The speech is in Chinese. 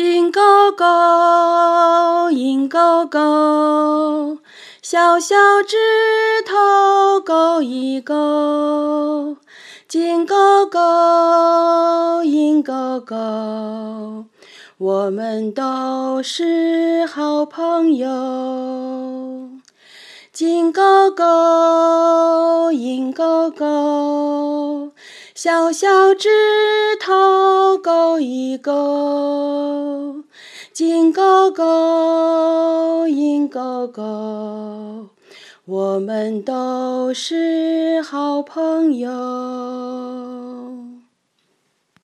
金钩钩，银钩钩，小小指头勾一勾。金钩钩，银钩钩，我们都是好朋友。金钩钩，银钩钩，小小指头勾一勾。金狗狗，银狗狗，我们都是好朋友。